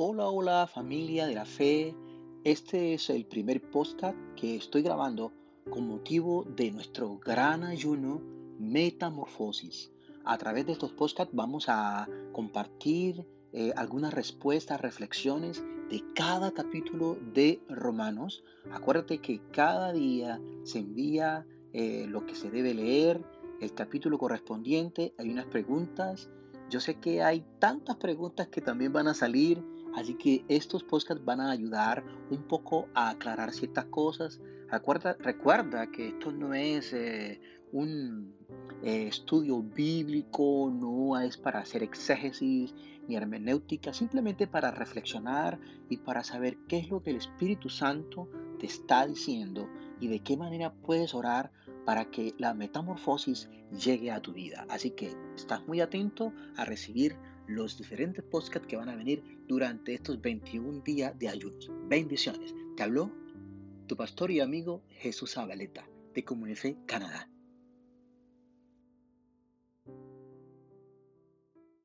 Hola, hola familia de la fe. Este es el primer podcast que estoy grabando con motivo de nuestro gran ayuno Metamorfosis. A través de estos podcasts vamos a compartir eh, algunas respuestas, reflexiones de cada capítulo de Romanos. Acuérdate que cada día se envía eh, lo que se debe leer, el capítulo correspondiente, hay unas preguntas. Yo sé que hay tantas preguntas que también van a salir, así que estos podcasts van a ayudar un poco a aclarar ciertas cosas. Recuerda, recuerda que esto no es eh, un eh, estudio bíblico, no es para hacer exégesis ni hermenéutica, simplemente para reflexionar y para saber qué es lo que el Espíritu Santo te está diciendo y de qué manera puedes orar para que la metamorfosis llegue a tu vida. Así que estás muy atento a recibir los diferentes podcasts que van a venir durante estos 21 días de ayunos. Bendiciones. Te habló tu pastor y amigo Jesús Abaleta de Comunife Canadá.